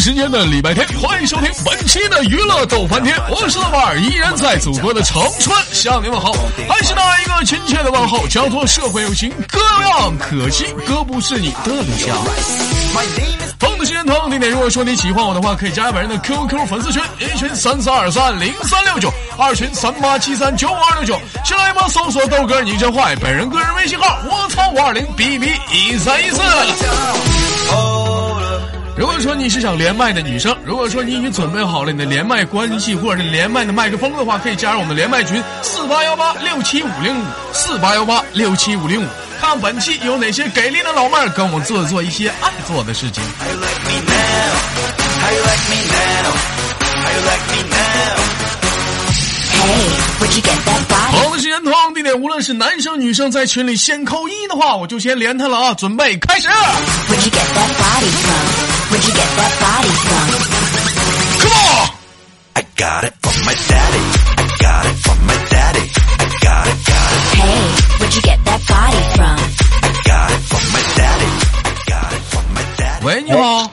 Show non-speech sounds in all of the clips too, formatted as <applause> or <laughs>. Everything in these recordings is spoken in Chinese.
时间的礼拜天，欢迎收听本期的娱乐逗翻天，我是老板，依然在祖国的长春向你们好，还是那一个亲切的问候，叫做社会有情哥有样，可惜哥不是你的对象。同的时间同地点，如果说你喜欢我的话，可以加本人的 QQ 粉丝群，一群三四二三零三六九，二群三八七三九五二六九，新浪微博搜索豆哥你真坏，本人个人微信号我操五二零 B B 一三一四。如果说你是想连麦的女生，如果说你已经准备好了你的连麦关系或者是连麦的麦克风的话，可以加入我们的连麦群四八幺八六七五零五四八幺八六七五零五，看本期有哪些给力的老妹儿跟我们做做一些爱做的事情。好的时间同样地点，无论是男生女生，在群里先扣一的话，我就先连他了啊！准备开始。Come on！ I got it from my daddy. I got it from my daddy. I got it, got it. Hey, where'd you get that body from? I got it from my daddy. I got it from my daddy. 喂，你好，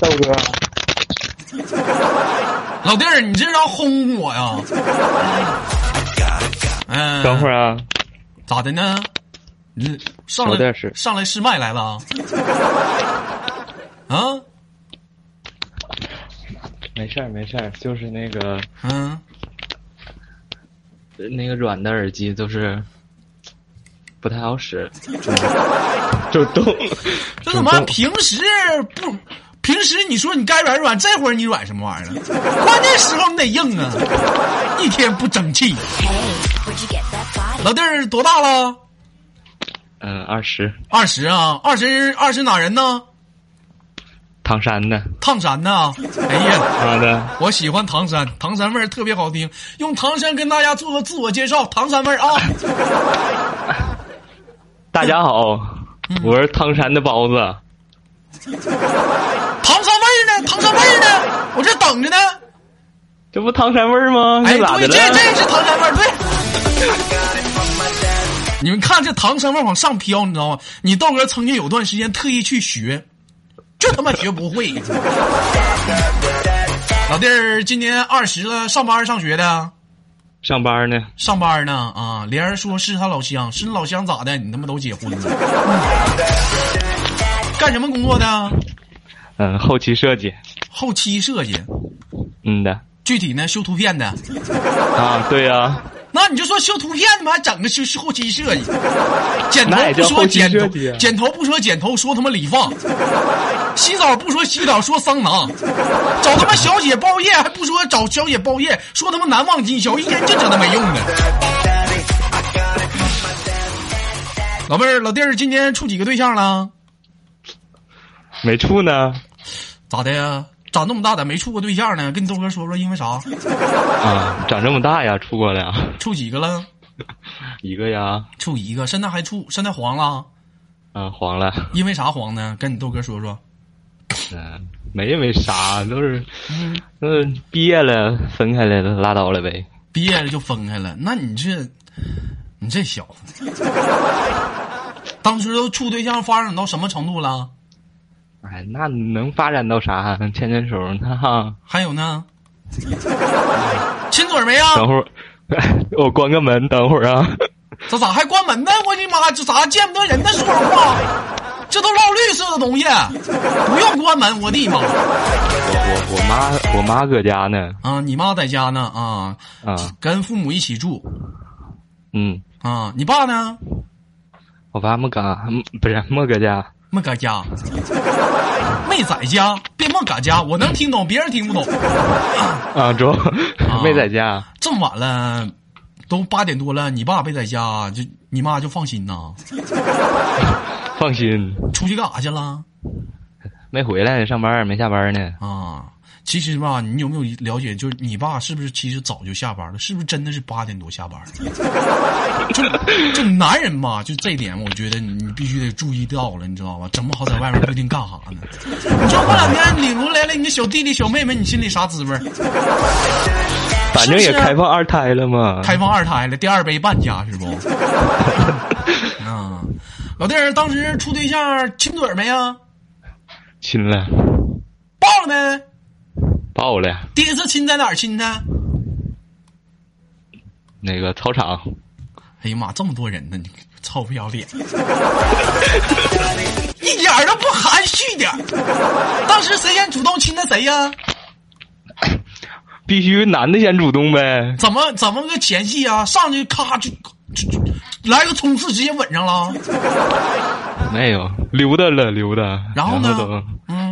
豆哥，老弟儿，你这是要轰我呀？嗯，等会儿啊，咋的呢？ 你上来上来试麦来了？<laughs> 啊？啊没事儿没事儿，就是那个嗯，那个软的耳机都是不太好使，就动。这怎么平时不平时你说你该软软，这会儿你软什么玩意儿？关键时候你得硬啊！一天不争气。老弟儿多大了？嗯，二十二十啊，二十二十哪人呢？唐山的，唐山的。哎呀，妈的，我喜欢唐山，唐山味儿特别好听。用唐山跟大家做个自我介绍，唐山味儿啊。<laughs> 大家好，嗯我是唐山的包子。<laughs> 唐山味儿呢？唐山味儿呢？我这等着呢。这不唐山味儿吗？哎，对，这？这是唐山味儿，对。你们看这唐僧味往上飘，你知道吗？你豆哥曾经有段时间特意去学，就他妈学不会。<laughs> 老弟儿今年二十了，上班上学的？上班呢，上班呢啊！莲儿说是他老乡，是你老乡咋的？你他妈都结婚了？<laughs> 干什么工作的？嗯，后期设计，后期设计，嗯的，具体呢修图片的。啊，对呀、那你就说修图片的嘛，还整个修后期设计，<laughs> 剪头不说剪头剪头不说剪头，说他妈理发；洗澡不说洗澡，说桑拿；找他妈小姐包夜还不说找小姐包夜，说他妈难忘今宵，一天净整那没用的。老妹儿、老弟儿，今年处几个对象了？没处呢，咋的呀？长这么大咋没处过对象呢？跟你豆哥说说，因为啥？<laughs> 啊，长这么大呀，处过了处几个了？<laughs> 一个呀，处一个，现在还处，现在黄了？啊，黄了，因为啥黄呢？跟你豆哥说说。嗯，没没啥，都是，都是毕业了分开了，拉倒了呗。毕业了就分开了，那你这，你这小子，<laughs> 当时都处对象发展到什么程度了？哎，那能发展到啥？牵牵手，呢 <laughs> 哈还有呢？亲嘴没啊？等会儿 <laughs> 我关个门，等会儿啊。这咋还关门呢？我的妈，这咋见不得人呢？说话，这都烙绿色的东西，不用关门，我的妈！我我我妈我妈搁家呢，啊，你妈在家呢啊，啊，跟父母一起住嗯，啊。你爸呢？我爸没搁，嗯不是没搁家，没搁家，<laughs> 没在家，别没搁家，我能听懂，别人听不懂。啊，中 <laughs> 没在家，这么晚了，都八点多了，你爸没在家，就你妈就放心呐。<laughs> 放心，出去干啥去了？没回来，上班没下班呢。啊，其实吧，你有没有了解，就是你爸是不是其实早就下班了？是不是真的是八点多下班？<laughs> 就就男人嘛，就这一点，我觉得你你必须得注意到了，你知道吧？整不好在外面不一定干啥呢。你说过两天领回来了你的小弟弟小妹妹，你心里啥滋味儿？反正也是开放二胎了嘛。开放二胎了，第二杯半价是不？<laughs> 啊，老弟儿当时处对象亲嘴没啊？亲了，抱了没？抱了。第一次亲在哪儿亲的？那个操场，哎呀妈，这么多人呢，你臭不要脸，<laughs> 一点儿都不含蓄点儿。当时谁先主动亲的谁呀？<coughs> 必须男的先主动呗。怎么怎么个前戏啊？上去咔就就就来个冲刺，直接吻上了。没有溜达了溜达，然后呢都嗯，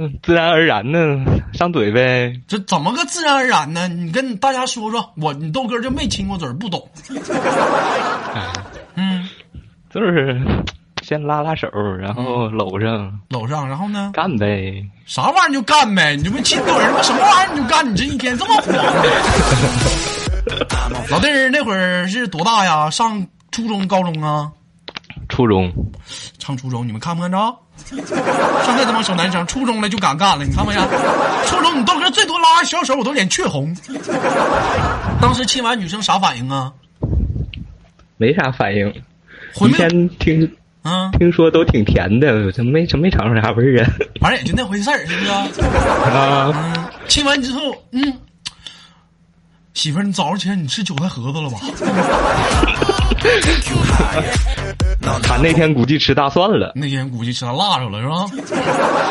嗯自然而然呢上嘴呗。这怎么个自然而然呢？你跟大家说说，我你豆哥就没亲过嘴儿，不懂。哎，嗯，就是先拉拉手，然后搂上搂上，然后呢？干呗。啥玩意儿就干呗？你这不亲嘴儿吗？什么玩意儿你就干？你这一天这么慌呢？<laughs> 老弟儿那会儿是多大呀？上初中、高中啊？初中上初中，你们看不看着？<laughs> 上那他妈小男生，初中了就敢干了，你看没看？初中你豆哥最多拉小手，我都脸雀红。当时亲完女生啥反应啊？没啥反应，以回没？前听啊，听说都挺甜的，这没没尝出啥味儿啊。<laughs> 反正也就那回事儿，是不是？啊，嗯，亲完之后，嗯，媳妇儿，你早上起来你吃韭菜盒子了吧？<laughs> 他那天估计吃大蒜了。那天估计吃到辣着了，是吧？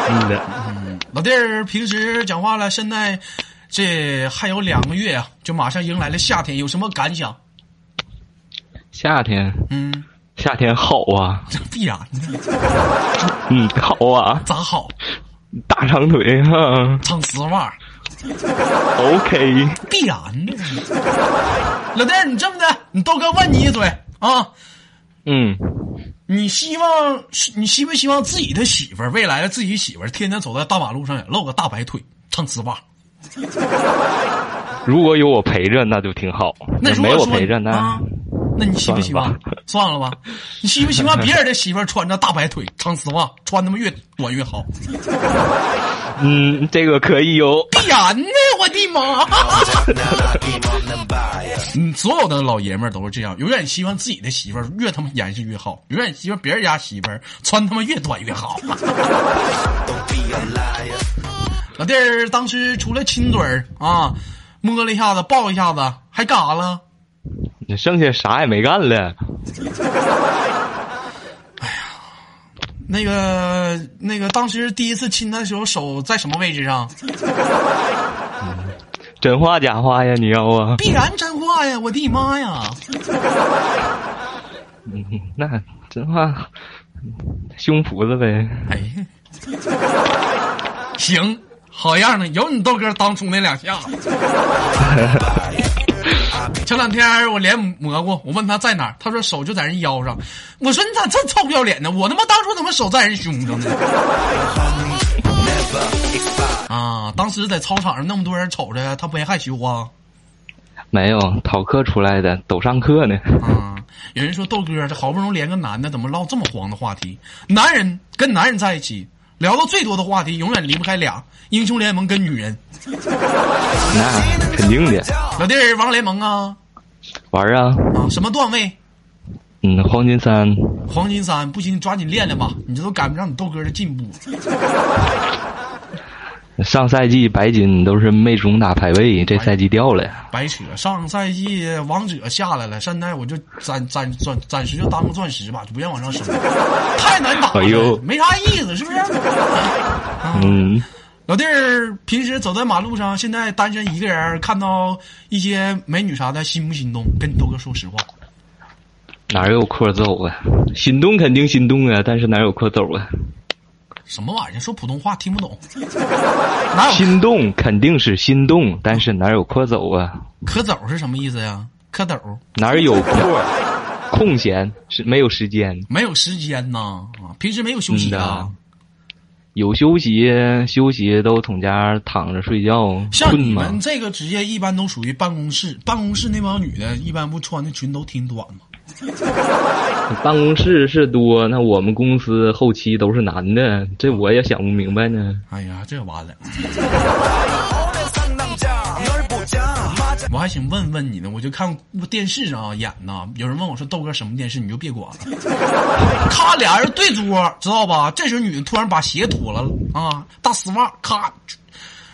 嗯的，老弟儿平时讲话了，现在这还有两个月啊，就马上迎来了夏天，有什么感想？夏天嗯，夏天好啊，这必然的，嗯，好啊，咋好？大长腿哈唱丝袜，，OK，必然的。老弟儿，你这么的，你豆哥问你一嘴啊，嗯，你希望你希不希望自己的媳妇儿，未来的自己媳妇儿，天天走在大马路上也露个大白腿，唱丝袜？<laughs> 如果有我陪着，那就挺好；没那如果没我陪着，呢、啊，那你希不希望算了？吧，你希不希望别人的媳妇穿着大白腿、长丝袜，穿他妈越短越好？嗯，这个可以有。必然的，我的妈！嗯，所有的老爷们儿都是这样，永远希望自己的媳妇儿越他妈严实越好，永远希望别人家媳妇儿穿他妈越短越好。老弟儿当时除了亲嘴儿啊，摸了一下子，抱一下子，还干啥了？剩下啥也没干了。那个那个，当时第一次亲他的时候，手在什么位置上？<laughs> 真话假话呀？你要啊？必然真话呀！我的妈呀！嗯，那真话，胸脯子呗。哎呀，行，好样的，有你豆哥当初那两下 <laughs> 子。前两天我连蘑菇，我问他在哪儿，他说手就在人腰上。我说你咋这臭不要脸呢？我他妈当初怎么手在人胸上呢？<laughs> 啊！当时在操场上那么多人瞅着，他不也害羞啊？没有逃课出来的，都上课呢。啊！有人说豆哥这好不容易连个男的，怎么唠这么黄的话题？男人跟男人在一起聊到最多的话题，永远离不开俩：英雄联盟跟女人。<laughs> 那肯定的，老弟儿，王联盟啊玩啊。啊！什么段位？嗯，黄金三，黄金三，不行，你抓紧练练吧，你这都赶不上你豆哥的进步。<laughs> 上赛季白金都是没中打排位，这赛季掉了呀。白扯！上赛季王者下来了，现在我就暂暂暂暂时就当个钻石吧，就不愿往上升，太难打了，没啥意思，是不是？嗯，老弟儿平时走在马路上，现在单身一个人，看到一些美女啥的，心不心动？跟你豆哥说实话，哪有空走啊？心动肯定心动啊，但是哪有空走啊？什么玩意儿？说普通话听不懂，<laughs> 哪有心动肯定是心动，但是哪有空走啊？可走是什么意思呀？蝌蚪哪儿有空？空闲是没有时间，没有时间呐啊！平时没有休息的。有休息休息都从家躺着睡觉，像困吗你们？这个职业一般都属于办公室，办公室那帮女的，一般不穿的裙都挺短吗？<laughs> 办公室是多，那我们公司后期都是男的，这我也想不明白呢。哎呀，这完了！<laughs> 我还想问问你呢，我就看电视上啊演呢，有人问我说豆哥什么电视，你就别管了。咔，俩人对桌，知道吧？这时候女的突然把鞋脱了啊，大丝袜，咔，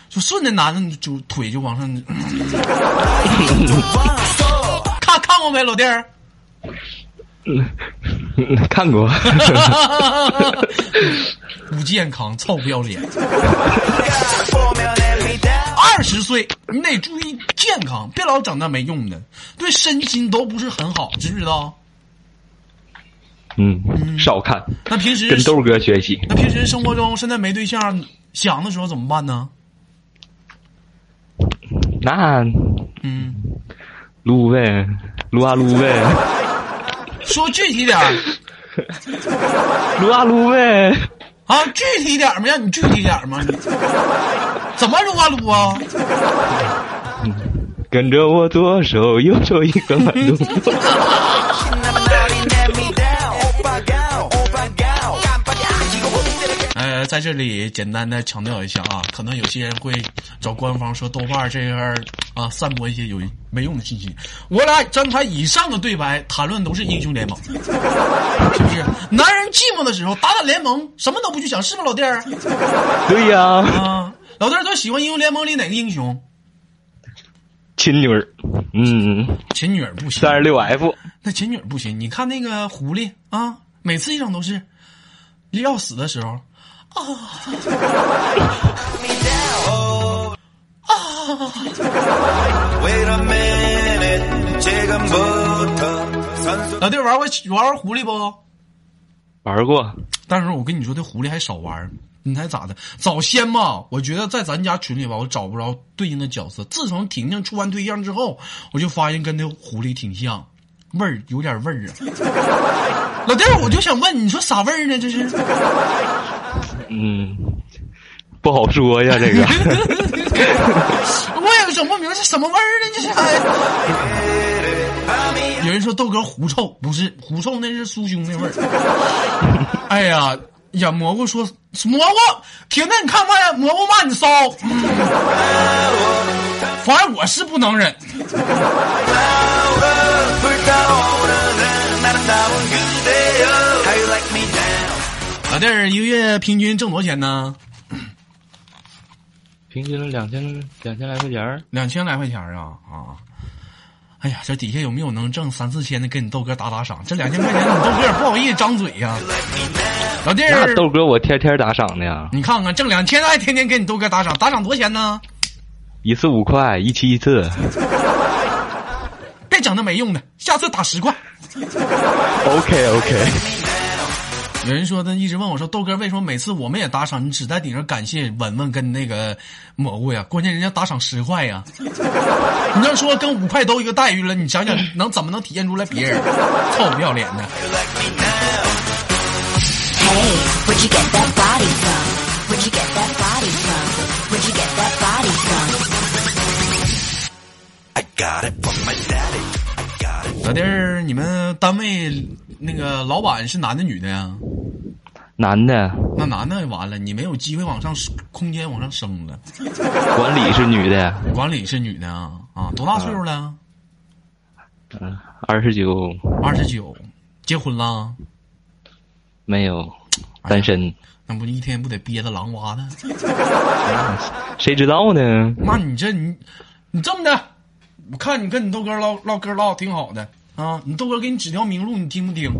就顺着男的就腿就往上。<laughs> 看看过没，老弟儿？<laughs> 看过，<laughs> 不健康，臭不要脸。二十岁，你得注意健康，别老整那没用的，对身心都不是很好，知不知道？嗯，少看，那平时跟豆哥学习。那平时生活中现在没对象，想的时候怎么办呢？那嗯，撸呗，撸啊撸呗，说具体点 <laughs> 撸啊撸呗。啊，具体点儿吗？让你具体点儿吗？你 <laughs> 怎么撸啊撸啊？跟着我左手右手一个慢动作。<laughs> 在这里简单的强调一下啊，可能有些人会找官方说豆瓣儿这样啊散播一些有没用的信息。我俩站台以上的对白，谈论都是英雄联盟，<laughs> 是不是？男人寂寞的时候打打联盟，什么都不去想，是吧，老弟儿？对呀，啊，老弟儿都喜欢英雄联盟里哪个英雄？琴女儿，嗯，秦女儿不行，三十六 F，那秦女儿不行。你看那个狐狸啊，每次一整都是要死的时候啊！老弟，玩过玩过狐狸不？玩过。但是我跟你说，这狐狸还少玩。你猜咋的？早先吧，我觉得在咱家群里吧，我找不着对应的角色。自从婷婷处完对象之后，我就发现跟那狐狸挺像，味儿有点味儿啊。<laughs> 老弟，我就想问，你说啥味儿呢？这是。嗯，不好说呀，这个。<laughs> 我也整不明白是什么味儿呢？这是。有人说豆哥狐臭，不是狐臭，那是酥胸那味儿。哎呀呀，蘑菇说蘑菇，婷婷你看没？蘑菇骂你骚。<laughs> 反正我是不能忍。<laughs> 老弟儿一个月平均挣多少钱呢？平均两千两千来块钱儿两千来块钱儿啊啊！哎呀，这底下有没有能挣三四千的，跟你豆哥打打赏？这两千块钱，你豆哥也不好意思张嘴呀、老弟儿，豆哥我天天打赏的呀，你看看挣两千还天天给你豆哥打赏，打赏多少钱呢？一次五块，一期一次。别整那没用的，下次打十块。<laughs> OK OK，有人说他一直问我说豆哥为什么每次我们也打赏，你只在顶上感谢文文跟那个蘑菇呀？关键人家打赏十块呀，<laughs> 你要说跟五块都一个待遇了，你想想能怎么能体现出来别人？臭不要脸的。老弟儿，你们单位那个老板是男的女的呀？男的，那男的完了，你没有机会往上空间往上升了。管理是女的，管理是女的啊啊，多大岁数了？嗯，二十九，二十九，结婚了？没有，单身，那不一天不得憋着狼哇的？<laughs> 谁知道呢？那你这你你这么的，我看你跟你豆哥唠唠嗑唠挺好的啊，你豆哥给你指条明路，你听不听？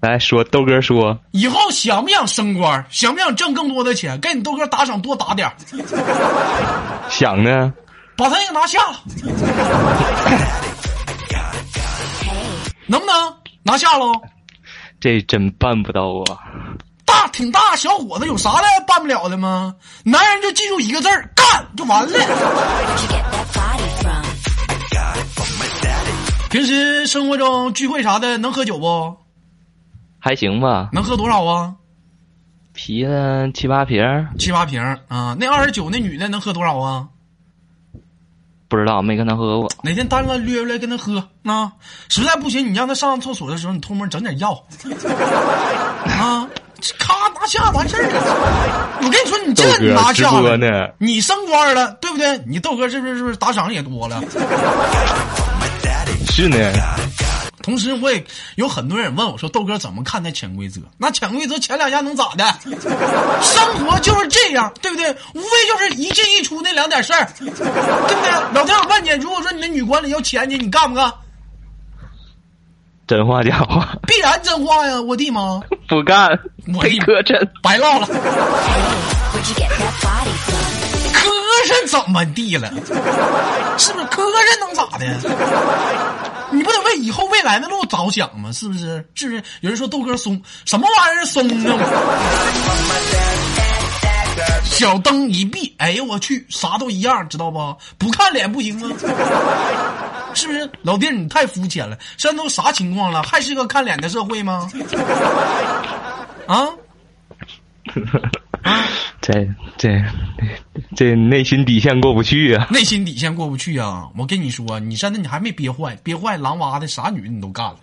来说，豆哥说，以后想不想升官？想不想挣更多的钱？给你豆哥打赏多打点儿想呢，把他也拿下 <laughs> 能不能拿下喽？这真办不到啊！大挺大小伙子有啥来办不了的吗？男人就记住一个字儿，干就完了。平时生活中聚会啥的能喝酒不？还行吧，能喝多少啊？啤的七八瓶，七八瓶啊。那二十九那女的能喝多少啊？不知道没跟他喝过。哪天单了约出来跟他喝啊？实在不行，你让他上厕所的时候，你偷摸整点药 <laughs> 啊，咔拿下完事儿了。我跟你说，你这你拿下了呢，你升官了，对不对？你豆哥是不是是不是打赏也多了？是呢，同时，我也有很多人问我说：“豆哥怎么看待潜规则？那潜规则前两家能咋的？生活就是这样，对不对？无非就是一进一出那两点事儿，对不对？老天，我问你，如果说你的女管理要钱你，你干不干？真话假话，必然真话呀！我的妈，<laughs> 不干，我一哥真。白唠了。磕碜怎么地了？是不是磕碜能咋的？你不得为以后未来的路着想吗？是不是？是不是？有人说豆哥松，什么玩意儿松啊？小灯一闭，哎呦我去，啥都一样，知道不？不看脸不行啊！是不是？老弟，你太肤浅了，现在都啥情况了，还是个看脸的社会吗？啊？这这这内心底线过不去啊！内心底线过不去啊！我跟你说，你现在你还没憋坏，憋坏狼娃的啥女的你都干了。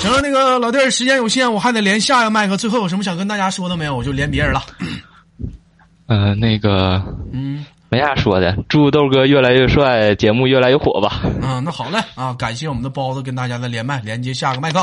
行了，那个老弟儿，时间有限，我还得连下一个麦克。最后有什么想跟大家说的没有？我就连别人了。呃，那个嗯没啥说的，祝豆哥越来越帅，节目越来越火吧。啊，那好嘞啊！感谢我们的包子跟大家的连麦，连接下个麦克。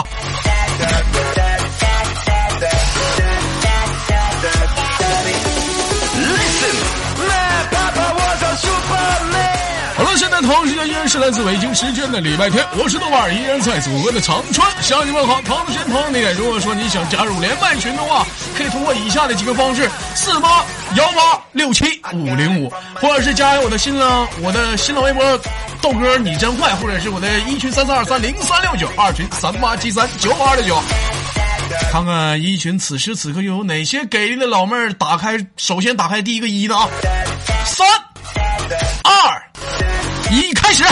好了，现在同时间依然是来自北京时间的礼拜天，我是豆瓣，依然在祖国的长春向你们好。同时间同样地点，如果说你想加入连麦群的话，通过以下的几个方式：四八幺八六七五零五，或者是加入我的新浪我的新浪微博豆哥你真坏，或者是我的一群三三二三零三六九，二群三八七三九五二六九。看看一群此时此刻又有哪些给力的老妹儿打开，首先打开第一个一的啊，三二一，开始。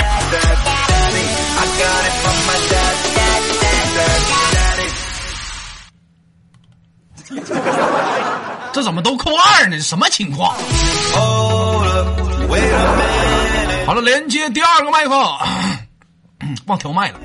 <laughs> 这怎么都扣二呢？什么情况？好了，连接第二个麦克，<clears throat> 忘调麦了。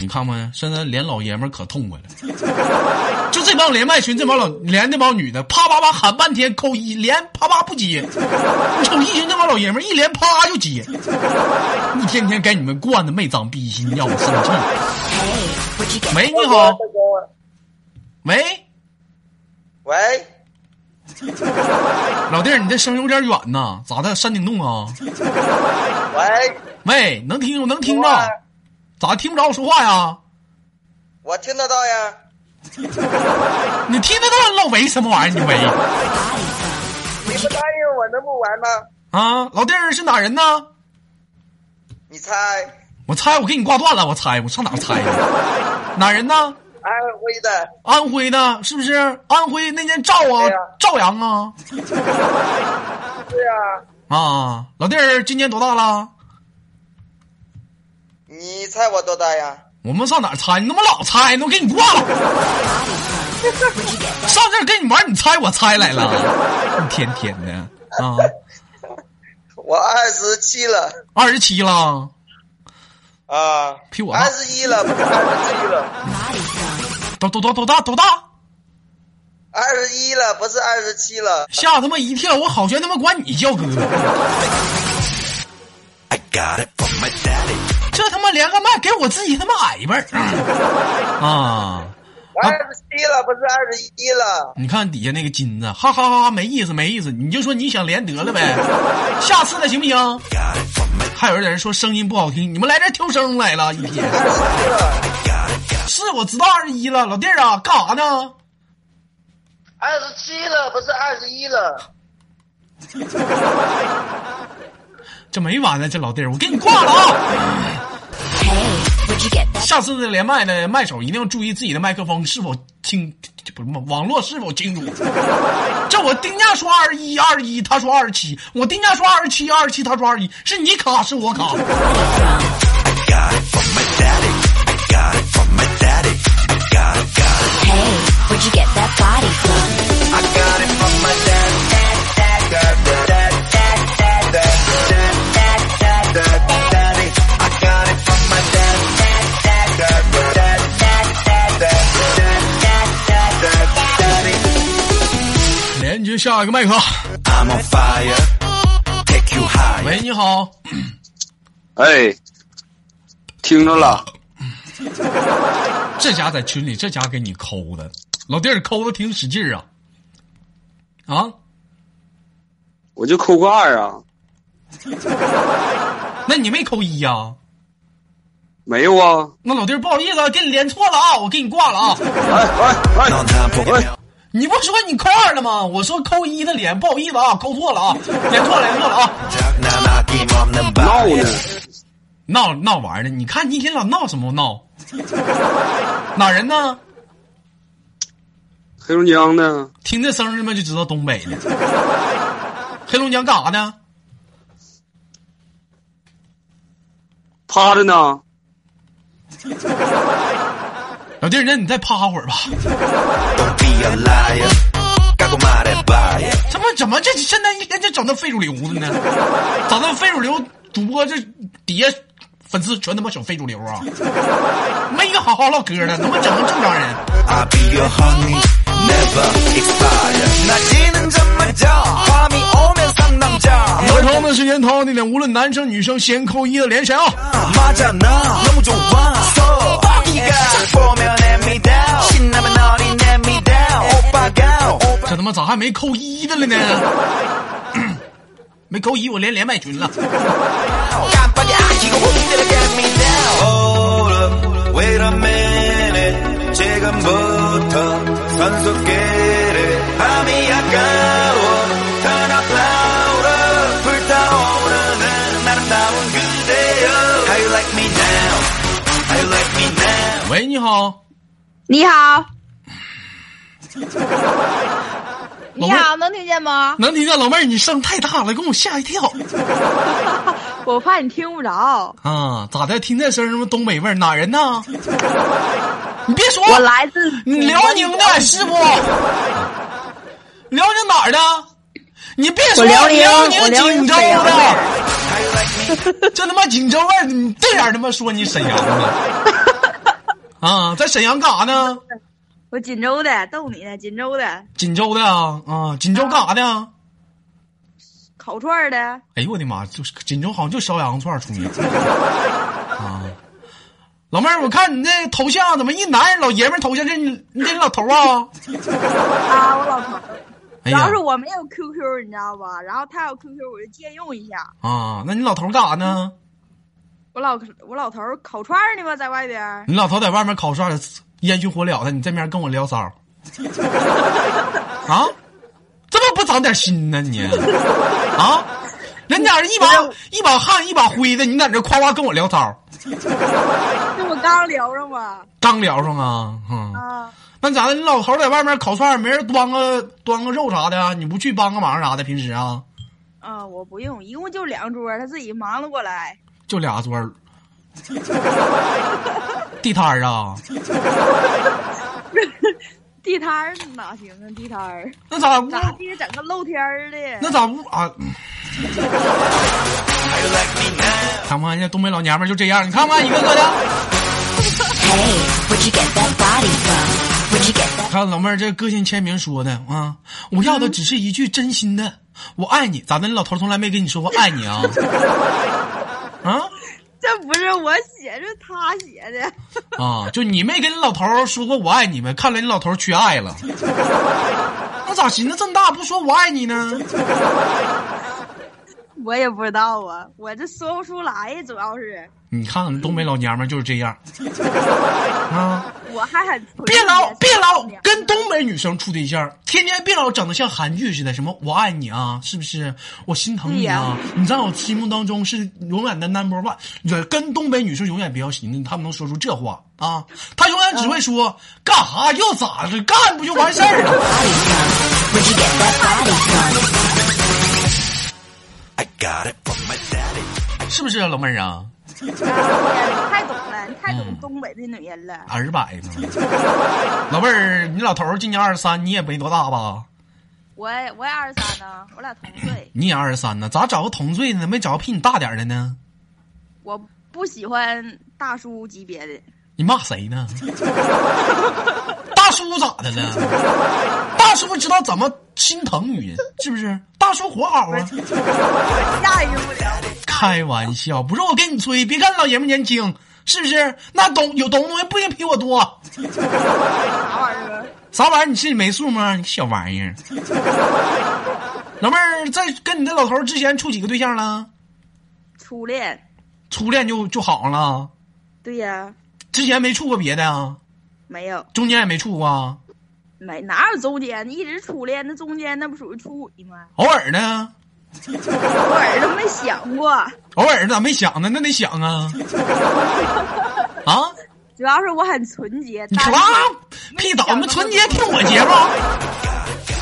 你看没？现在连老爷们儿可痛快了，<laughs> 就这帮连麦群，这帮老连这帮女的，啪啪啪喊半天扣一，连啪啪不接。你瞅一群这帮老爷们儿，一连啪就接，一天天给你们惯的没长逼心，让我生气。喂，你好，喂，喂，<laughs> 老弟儿，你这声有点远呐，咋的？山顶洞啊？喂，喂，能听能听着喂？咋听不着我说话呀？我听得到呀。你听得到你老喂什么玩意儿？你喂 body from? 你不答应我能不玩吗？啊？老弟儿是哪人呢？你猜，我猜我给你挂断了，我猜我上哪猜呀？哪人呢？安徽的，安徽的，是不是？安徽那年赵啊，赵阳啊，对呀、啊，老弟儿今年多大了？你猜我多大呀？我们上哪儿猜？你他妈老猜呢，我给你挂了。上这儿跟你玩，你猜我猜来了，一天天的啊，我二十七了二十七了，啊，比我大二十一了，不是二十七了，Body from? 多多多多大多大？二十一了，不是二十七了。吓他妈一跳！我好悬他妈管你叫哥，I got it 这他妈连个麦给我自己他妈矮一辈儿啊！二十七了，不是二十一了。你看底下那个金子，哈哈哈哈，没意思没意思，你就说你想连得了呗，<laughs> 下次了行不行还有人说声音不好听，你们来这儿挑声来了，一天。是我知道二十一了，老弟儿啊，干啥呢？二十七了，不是二十一了。<laughs> 这没完呢，这老弟儿，我给你挂了啊！下次的连麦呢麦手一定要注意自己的麦克风是否清，不是网络是否清楚。这我定价说二一二一，他说二七，我定价说二七二七，他说二一，是你卡是我卡。Hey, where'd you get that body from? I got it from my daddy. 下一个麦克。喂你好喂你好。哎听着了。<laughs> 这家在群里这家给你抠的。老弟儿抠的挺使劲儿啊。啊？我就扣个二啊。<laughs> 那你没扣一呀？没有啊。那老弟不好意思啊给你连错了啊我给你挂了啊。喂喂喂你不说你扣二了吗？我说扣一的脸，不好意思啊，扣错了啊，连错了连错了啊！闹呢，闹闹玩呢？你看你一天老闹什么闹？哪人呢？黑龙江的，听这声儿嘛就知道东北的。黑龙江干啥呢？趴着呢。老弟，那你再趴会儿吧。怎么？这现在一天就整那非主流的呢？整那非主流主播，这底下粉丝全他妈整非主流啊。没一个好好唠嗑的，怎么整成正常人？你们他妈是烟头，那俩无论男生女生，先扣一的连起来啊。这他妈咋还没扣一的了呢？<coughs> 没扣一，我连连麦群了。喂，你好。你好。<laughs> 你好，能听见吗？能听见老妹儿，你声太大了，给我吓一跳 <laughs> 我怕你听不着。啊！咋的？听这声儿什么东北味儿？哪人呢？<laughs> 你别说，我来自你辽宁的是不？辽宁哪儿的？你别说，辽宁锦州的。这他妈锦州味儿，你这样他妈说你沈阳的啊？在沈阳干啥呢？我锦州的，逗你呢，锦州的锦州的啊啊！锦州干啥的？烤串儿的，哎呦我的妈！就是锦州好像就烧羊肉串儿出名 <laughs> 啊。老妹儿，我看你那头像怎么一男人老爷们儿头像，这你你这老头儿啊？啊，我老头主要是我没有 QQ，你知道吧？然后他有 QQ，我就借用一下。啊，那你老头干啥呢？我老我老头烤串儿呢吧，在外边儿。你老头在外面烤串儿，烟熏火燎的，你这面跟我聊骚啊？这么不长点心呢你？啊？人家一把一把汗一把灰的，你在这夸夸跟我聊骚，这我刚聊上吗？刚聊上啊？嗯，啊，那咋的？你老头在外面烤串，没人端个端个肉啥的啊？你不去帮个忙啥的？平时啊，啊，我不用，一共就两桌，他自己忙得过来。就俩桌儿，<laughs> 地摊儿啊？<laughs> 地摊儿哪行啊？地摊儿那咋屋？咋地整个露天儿的？那咋不啊？看不看人家东北老娘们儿就这样？你看不看一个个的?看老妹儿这个性签名说的啊，我要的只是一句真心的“我爱你”。咋的？你老头从来没跟你说过爱你啊？<laughs> 啊这不是我写，是他写的。啊！就你没跟你老头说过我爱你吗，看来你老头缺爱了。<laughs> 那咋寻思这么大不说我爱你呢？我也不知道啊，我这说不出来呀，主要是你看看东北老娘们儿就是这样 <laughs> 啊！我还很别老别老跟东北女生处对象，天天别老整的像韩剧似的，什么我爱你啊，是不是？我心疼你啊！你在我心目当中是永远的 number one。这跟东北女生永远比较行，他们能说出这话啊？他永远只会说、干哈又咋的，干不就完事儿了 <laughs> 是不是啊，老妹儿啊？你 <laughs> 太懂了，你太懂东北的女人了。二百呢？<laughs> 老妹儿，你老头儿今年二十三，你也没多大吧？我也我也二十三呢，我俩同岁。<coughs> 你也二十三呢？咋找个同岁呢？没找个比你大点的呢？我不喜欢大叔级别的，你骂谁呢？大大叔咋的了？大叔知道怎么心疼女人，是不是？大叔活好啊。驾驭不了。开玩笑，不是我跟你吹，别看老爷们年轻，是不是？那懂有懂的东西不一定比我多。啥玩意儿？啥玩意儿？你心里没数吗？你小玩意儿。老妹儿在跟你的老头儿之前处几个对象了？初恋。初恋就就好了？对呀，之前没处过别的啊？没有，中间也没处过啊？没哪有中间？一直初恋，那中间那不属于出轨吗？偶尔呢？<laughs> 偶尔都没想过。偶尔咋没想呢？那得想啊！啊？主要是我很纯洁。你单拉纯屁倒们纯洁听我节目。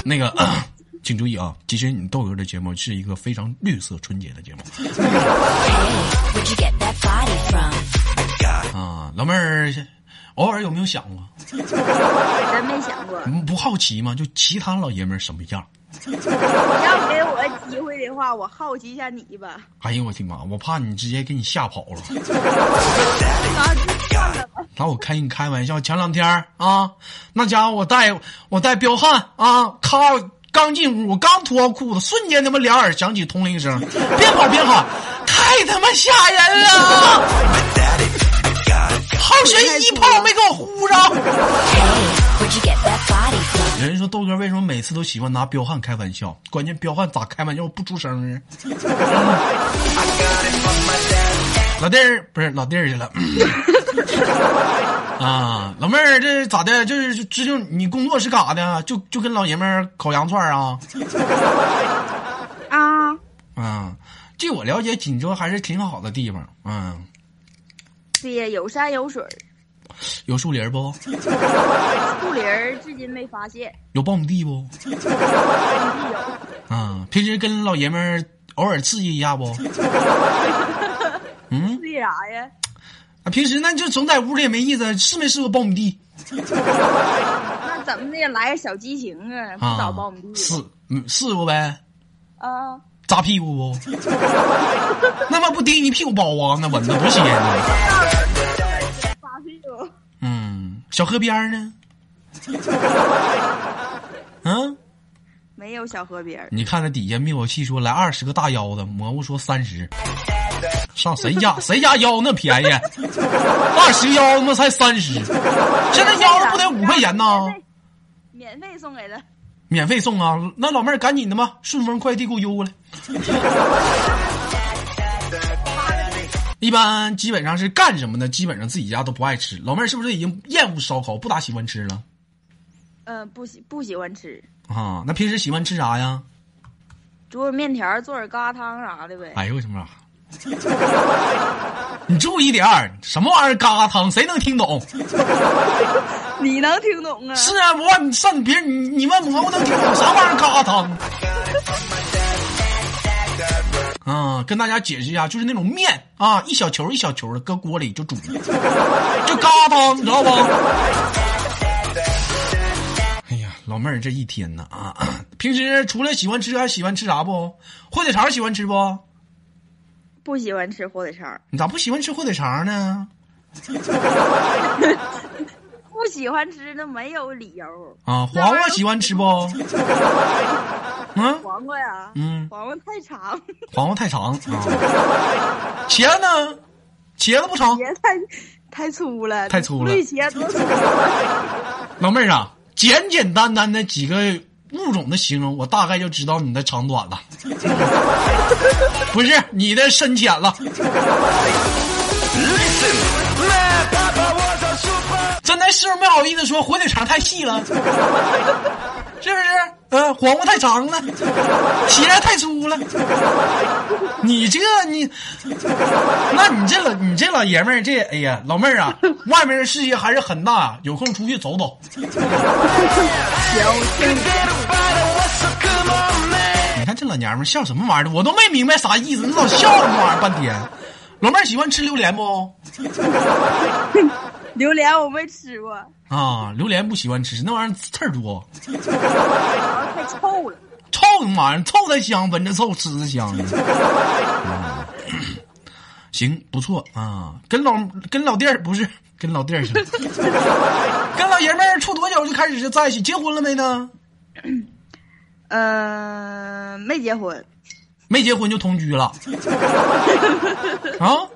那个，<clears throat> 请注意啊！其实你豆哥的节目是一个非常绿色纯洁的节目?啊。老妹儿，偶尔有没有想过？真没想过。你不好奇吗？就其他老爷们儿什么样？你要给我机会的话，我好奇一下你吧。哎呦我的妈！我怕你直接给你吓跑了。啊，就算了吧。拿我开你开玩笑，前两天啊，那家伙我带我带彪悍啊，咔刚进屋，我刚脱好裤子，瞬间他妈两耳响起通铃声，别跑别跑，太他妈吓人了！<laughs> 好悬一炮没给我呼上。有人说豆哥为什么每次都喜欢拿彪悍开玩笑？关键彪悍咋开玩笑不出声呢？老弟儿不是老弟儿去了。啊，老妹儿，这咋的？就是知就你工作是干啥的？就就跟老爷们儿烤羊串儿啊？啊，啊，据我了解，锦州还是挺好的地方。嗯，对呀，有山有水儿，有树林不？树林至今没发现。有苞米地不？当地有，啊，平时跟老爷们儿偶尔刺激一下不？嗯，为啥呀？啊，平时那就总在屋里也没意思，试没试过苞米地那怎么的？来个小激情啊？不啊找苞米？地试嗯试过呗？啊？扎屁股不？<laughs> 那么不叮你屁股包啊？那蚊子多鲜呢！小河边儿呢？嗯，<laughs> 没有小河边儿。你看那底下灭火器说来二十个大腰子，蘑菇说三十，上谁家谁家腰那便宜？二十腰他妈才三十，现在腰子不得五块钱呢？免费送给他。免费送啊！那老妹儿赶紧的吧，顺丰快递给我邮过来。一般基本上是干什么呢？基本上自己家都不爱吃。老妹儿是不是已经厌恶烧烤，不咋喜欢吃了嗯、不喜不喜欢吃，啊？那平时喜欢吃啥呀？煮点面条，做点疙瘩汤啥的呗。哎呦我的妈！<laughs> 你注意点儿，什么玩意儿疙瘩汤？谁能听懂？<laughs> 你能听懂啊？是啊，我问你上别人，你你问我，我能听懂啥玩意儿疙瘩汤？啊，跟大家解释一下，就是那种面啊，一小球一小球的，搁锅里就煮，就疙瘩汤，你知道不？哎呀，老妹儿这一天呢啊，<clears throat> 平时除了喜欢吃，还喜欢吃啥不？火腿肠喜欢吃不？不喜欢吃火腿肠，你咋不喜欢吃火腿肠呢？<laughs> 不喜欢吃那没有理由。啊，黄瓜喜欢吃不？<laughs> 嗯黄瓜呀，嗯，黄瓜太长，黄瓜太长啊。<laughs> 茄子呢？茄子不长。茄太太粗了，太粗了绿茄多粗。<laughs> 老妹儿啊，简简单单的几个物种的形容，我大概就知道你的长短了。<laughs> 不是你的深浅了。真的是不是没好意思说火腿肠太细了？是不是？嗯、黄瓜太长了，<laughs> 茄子太粗了。你这你，那你这老你这老爷们儿这，哎呀，老妹儿啊，外面的世界还是很大，有空出去走走。<laughs> 你看这老娘们笑什么玩意儿？我都没明白啥意思，你老笑什么玩意儿半天？老妹儿喜欢吃榴莲不？榴莲我没吃过，啊，榴莲不喜欢吃，那玩意儿刺儿多，<laughs> 太臭了。臭什么玩意儿，臭才香，闻着臭，吃着香。嗯行，不错啊，跟老跟老弟儿不是跟老弟儿跟老爷们儿处多久就开始就在一起？结婚了没呢？呃，没结婚，没结婚就同居了 <laughs> 啊？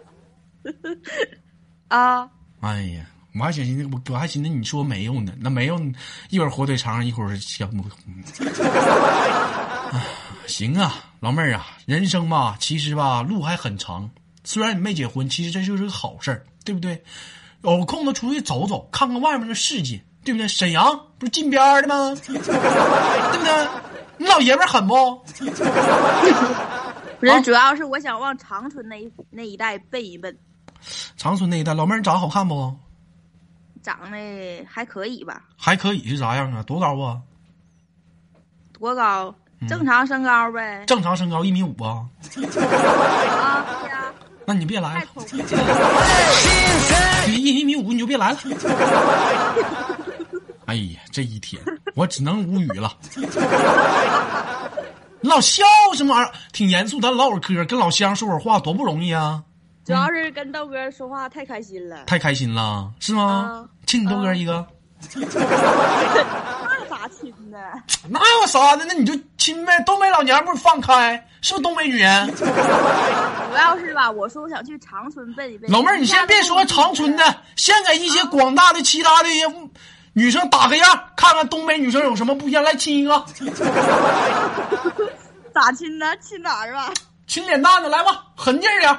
啊，哎呀，我还寻思我我还寻思你说没有呢，那没有，一会儿火腿肠，一会儿香不？哎 <sighs> 行啊，老妹儿啊，人生吧，其实吧，路还很长。虽然你没结婚，其实这就是个好事儿，对不对？有空子出去走走，看看外面的世界，对不对？沈阳不是近边儿的吗？<laughs> 对不对？你老爷们儿狠不？<laughs> 不是，主要是我想往长春那一那一带奔一奔，长春那一带老妹儿长得好看不？长得还可以吧？还可以是啥样啊？多高啊？多高？正常身高呗。正常身高一米五啊？<laughs> 啊，对呀，那你别来。你一 <laughs> 一米五你就别来了。<laughs> 哎呀，这一天我只能无语了。你老笑什么玩意儿？挺严肃，咱唠会儿嗑，跟老乡说会儿话，多不容易啊！主要是跟豆哥说话太开心了。太开心了，是吗啊？亲你豆哥一个，那咋亲呢？<laughs> 那有啥的？那你就亲呗。东北老娘们放开，是不是东北女人？<laughs> 主要是吧，我说我想去长春奔一奔。老妹儿，你先别说长春的，先给一些广大的其他的一些女生打个样，看看东北女生有什么不一样。来亲一个，<laughs> 咋亲呢？亲哪儿吧？亲脸蛋子，来吧，狠劲儿点儿。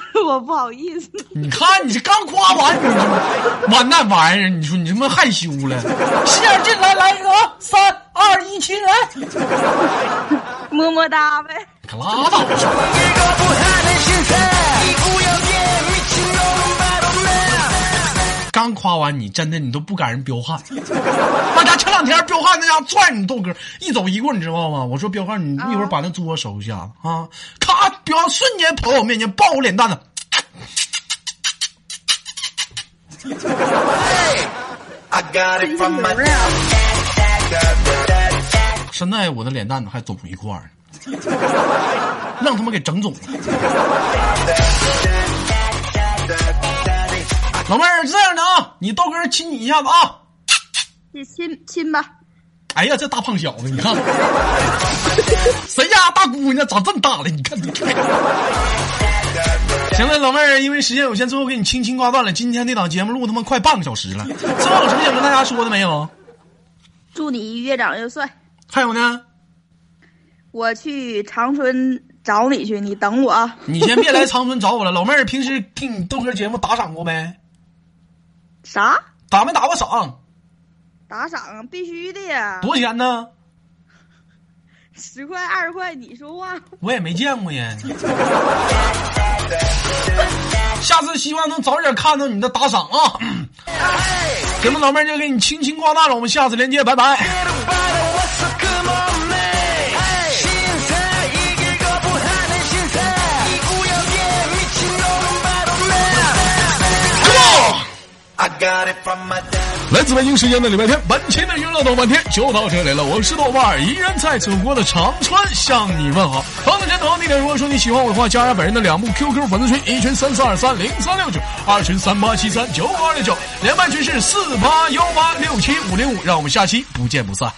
<laughs> 我不好意思。你看你这刚夸完，你这完那玩意儿，你说你他妈害羞了。使点劲，来来一个啊，三二一，亲人，么么哒呗。可拉倒吧。夸完你，真的你都不敢人彪悍。<laughs> 那家前两天彪悍那家拽你豆哥一走一过，你知道吗？我说彪悍，你一会儿把那桌子收一下啊！咔，彪悍瞬间跑到我面前抱我脸蛋子。现在我的脸蛋子还肿一块儿，<laughs> 让他们给整肿了。老妹儿，这样的啊，你豆哥亲你一下子啊！你亲亲吧。哎呀，这大胖小子，你看，<laughs> 谁家大姑娘长这么大了？你看，你看。行了，老妹儿，因为时间有限，最后给你轻轻挂断了。今天这档节目录他妈快半个小时了，最后有什么想跟大家说的没有？祝你越长越帅。还有呢？我去长春找你去，你等我啊。你先别来长春找我了，老妹儿，平时听你豆哥节目打赏过没？啥？打没打过赏？打赏必须的呀，多少钱呢？十块二十块，你说话。我也没见过呀。<laughs> 下次希望能早点看到你的打赏啊！行吧，老妹儿就给你轻轻挂断了，我们下次连接，拜拜。来自北京时间的礼拜天，本期的娱乐斗半天就到这里了。我是豆瓣儿，依然在祖国的长春向你问好。好的，这同样地点，如果说你喜欢我的话，加上本人的两部 QQ 粉丝群，一群三四二三零三六九，二群三八七三九五二六九，连麦群是四八幺八六七五零五。让我们下期不见不散。